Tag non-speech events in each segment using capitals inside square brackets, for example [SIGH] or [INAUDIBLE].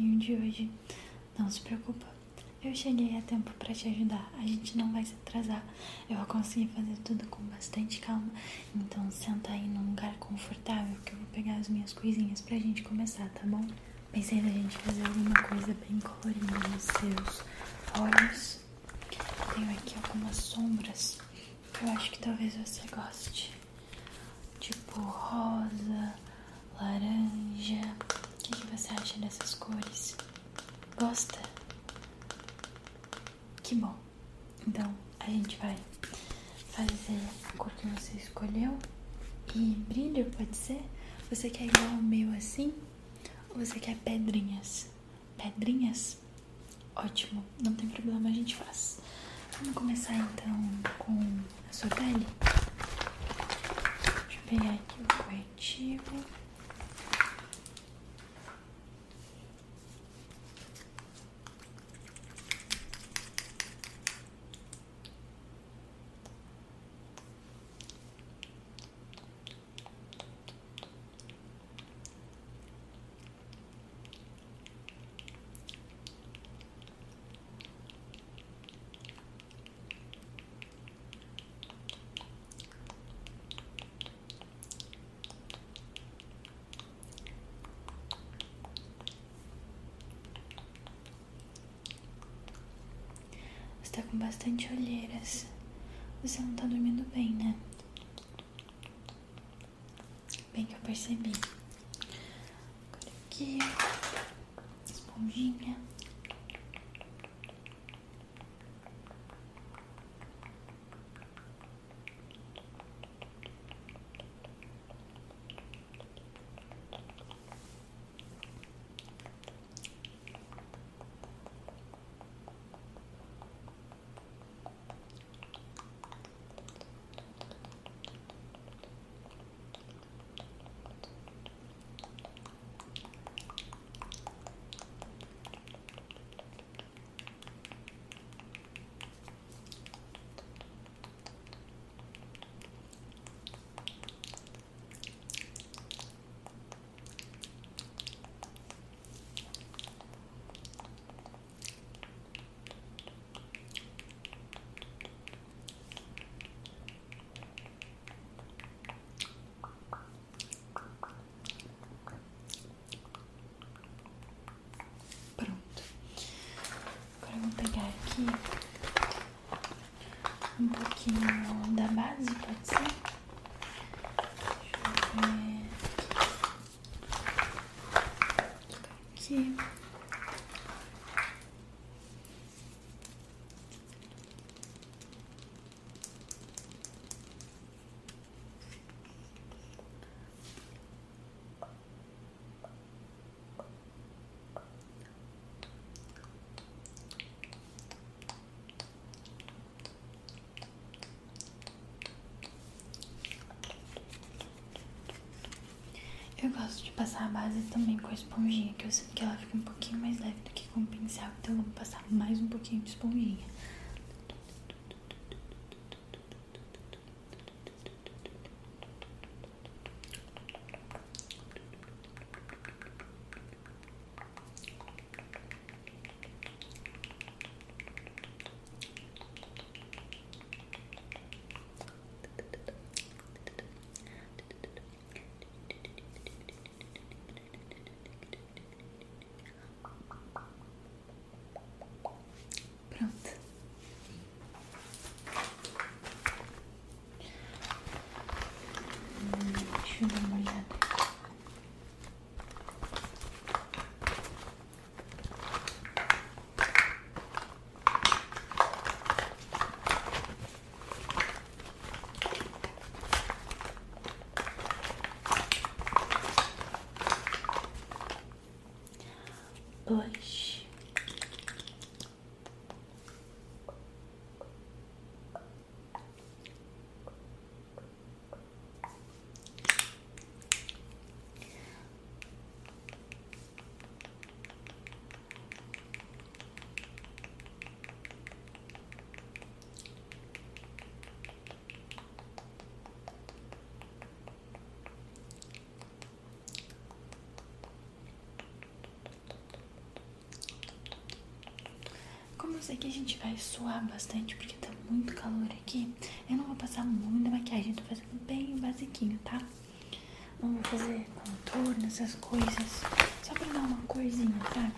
Pro bloquinho de hoje. Não se preocupa, eu cheguei a tempo pra te ajudar. A gente não vai se atrasar. Eu vou conseguir fazer tudo com bastante calma. Então senta aí num lugar confortável que eu vou pegar as minhas coisinhas pra gente começar, tá bom? Pensei na gente fazer alguma coisa bem colorida nos seus olhos. Tenho aqui algumas sombras que eu acho que talvez você goste tipo rosa, laranja. Dessas cores? Gosta? Que bom. Então a gente vai fazer a cor que você escolheu e brilho, pode ser? Você quer igual o meu assim? Ou você quer pedrinhas? Pedrinhas? Ótimo, não tem problema, a gente faz. Vamos começar então com a sua pele? Deixa eu pegar aqui o corretivo. Você tá com bastante olheiras. Você não tá dormindo bem, né? Bem que eu percebi. Agora aqui, esponjinha. Pronto. Agora eu vou pegar aqui um pouquinho da base, pode ser? Deixa eu ver. Aqui. Eu gosto de passar a base também com a esponjinha, que eu sinto que ela fica um pouquinho mais leve do que com o pincel. Então eu vou passar mais um pouquinho de esponjinha. Shh. Eu sei que a gente vai suar bastante porque tá muito calor aqui, eu não vou passar muita maquiagem, tô fazendo bem basiquinho, tá? Não vou fazer contorno, essas coisas, só pra dar uma corzinha, sabe?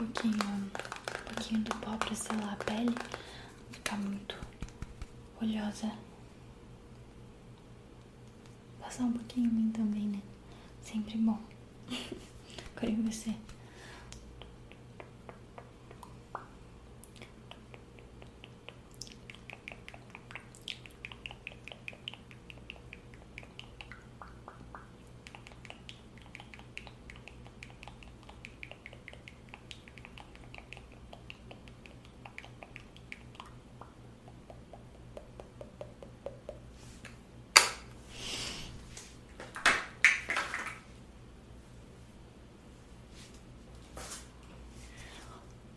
um pouquinho, um pouquinho do pó pra selar a pele, não ficar muito oleosa. Passar um pouquinho em mim também, né? Sempre bom. [LAUGHS] Agora em você.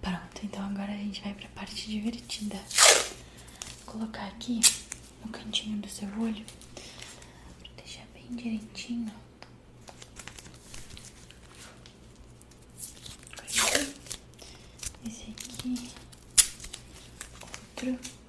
Pronto, então agora a gente vai pra parte divertida. Vou colocar aqui no cantinho do seu olho pra deixar bem direitinho. Esse aqui. Outro.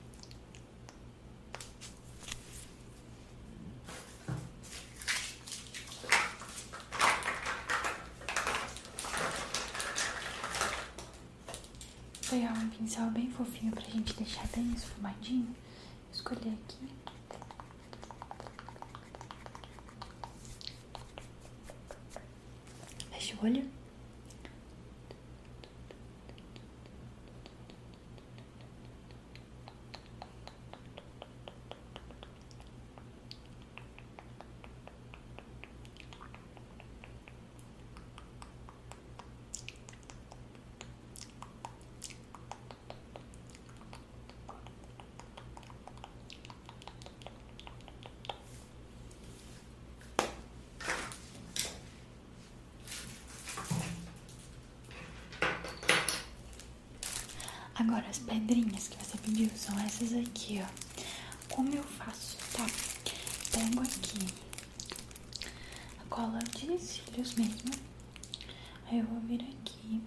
Pegar um pincel bem fofinho pra gente deixar bem esfumadinho. Escolher aqui. Fecha o olho. Agora, as pedrinhas que você pediu são essas aqui, ó. Como eu faço, tá? Pego aqui a cola de cílios mesmo. Aí eu vou vir aqui.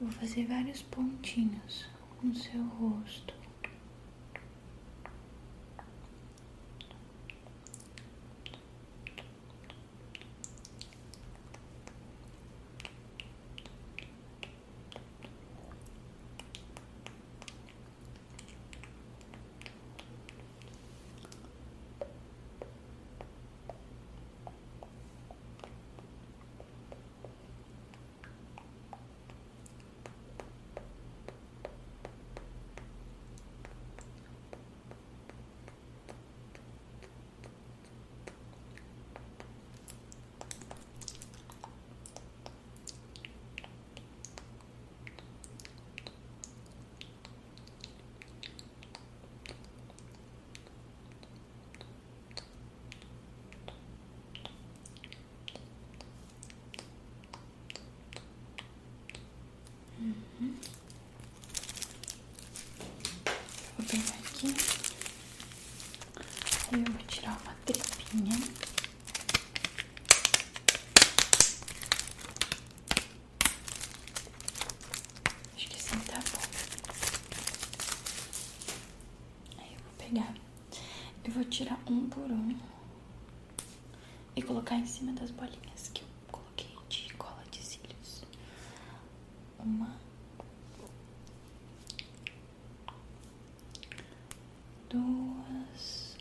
Eu vou fazer vários pontinhos no seu rosto. pegar. Eu vou tirar um por um e colocar em cima das bolinhas que eu coloquei de cola de cílios. Uma, duas,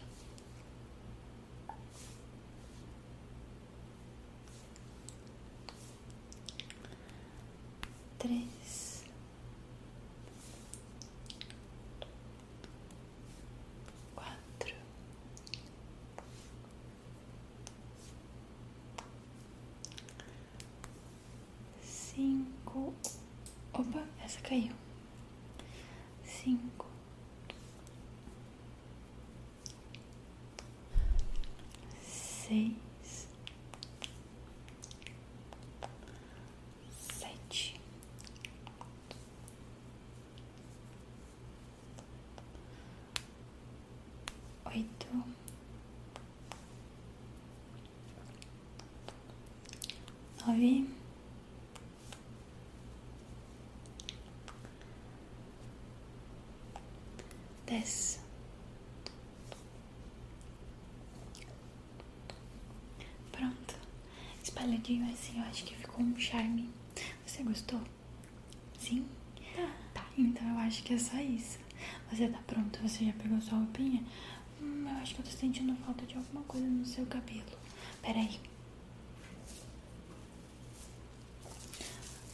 três. Essa caiu. Cinco. Seis. Sete. Oito. Nove. Dez. Pronto. Espalhadinho assim, eu acho que ficou um charme. Você gostou? Sim? Tá. Tá, então eu acho que é só isso. Você tá pronto? Você já pegou sua roupinha? Hum, eu acho que eu tô sentindo falta de alguma coisa no seu cabelo. Peraí.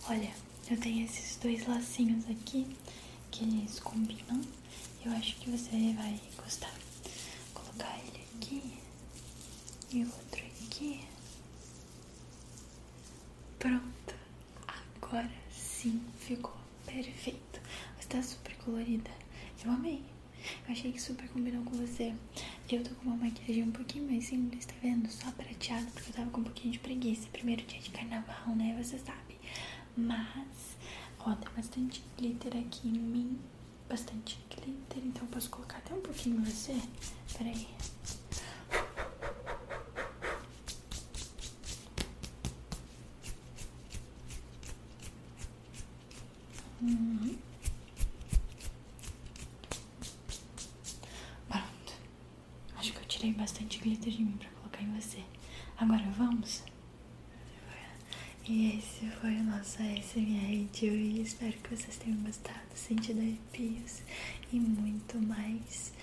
Olha, eu tenho esses dois lacinhos aqui que eles combinam. Eu acho que você vai gostar. Vou colocar ele aqui e o outro aqui. Pronto. Agora sim ficou perfeito. Você tá super colorida. Eu amei. Eu achei que super combinou com você. Eu tô com uma maquiagem um pouquinho mais simples, tá vendo? Só prateada, porque eu tava com um pouquinho de preguiça. Primeiro dia de carnaval, né? Você sabe. Mas, ó, tem bastante glitter aqui em mim. Bastante glitter, então eu posso colocar até um pouquinho em você. Peraí. Uhum. Pronto. Acho que eu tirei bastante glitter de mim pra colocar em você. Agora vamos? E esse foi o nosso ASMR de hoje. Espero que vocês tenham gostado, sentido arrepios e muito mais.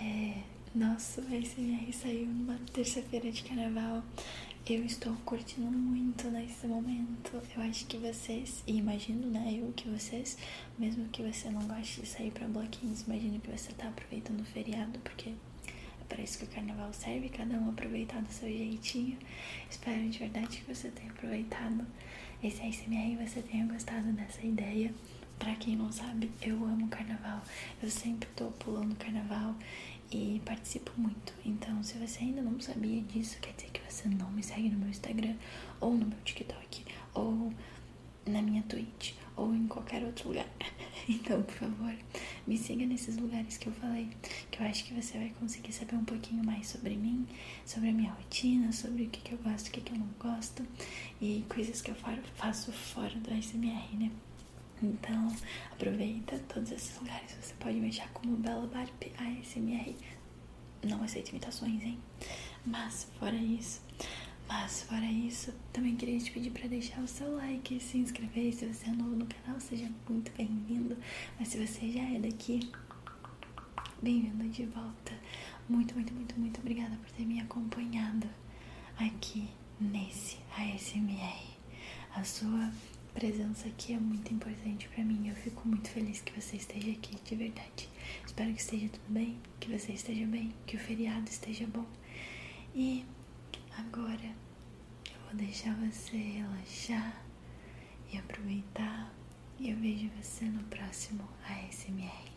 É, nosso ASMR saiu numa terça-feira de carnaval. Eu estou curtindo muito nesse momento. Eu acho que vocês, e imagino, né, eu que vocês, mesmo que você não goste de sair pra bloquinhos, imagino que você tá aproveitando o feriado, porque para isso que o carnaval serve, cada um aproveitar do seu jeitinho. Espero de verdade que você tenha aproveitado esse ASMR e você tenha gostado dessa ideia. Pra quem não sabe, eu amo carnaval. Eu sempre tô pulando carnaval e participo muito. Então, se você ainda não sabia disso, quer dizer que você não me segue no meu Instagram, ou no meu TikTok, ou na minha Twitch, ou em qualquer outro lugar. [LAUGHS] Então, por favor, me siga nesses lugares que eu falei, que eu acho que você vai conseguir saber um pouquinho mais sobre mim, sobre a minha rotina, sobre o que, que eu gosto, o que, que eu não gosto, e coisas que eu faço fora do ASMR, né? Então, aproveita todos esses lugares. Você pode me achar como Bela Barbie ASMR. Não aceito imitações, hein? Mas, fora isso, mas fora isso, também queria te pedir para deixar o seu like, se inscrever. Se você é novo no canal, seja muito bem-vindo. Mas se você já é daqui, bem-vindo de volta. Muito, muito, muito, muito obrigada por ter me acompanhado aqui nesse ASMR. A sua presença aqui é muito importante para mim. Eu fico muito feliz que você esteja aqui, de verdade. Espero que esteja tudo bem, que você esteja bem, que o feriado esteja bom. E agora vou deixar você relaxar e aproveitar. E eu vejo você no próximo ASMR.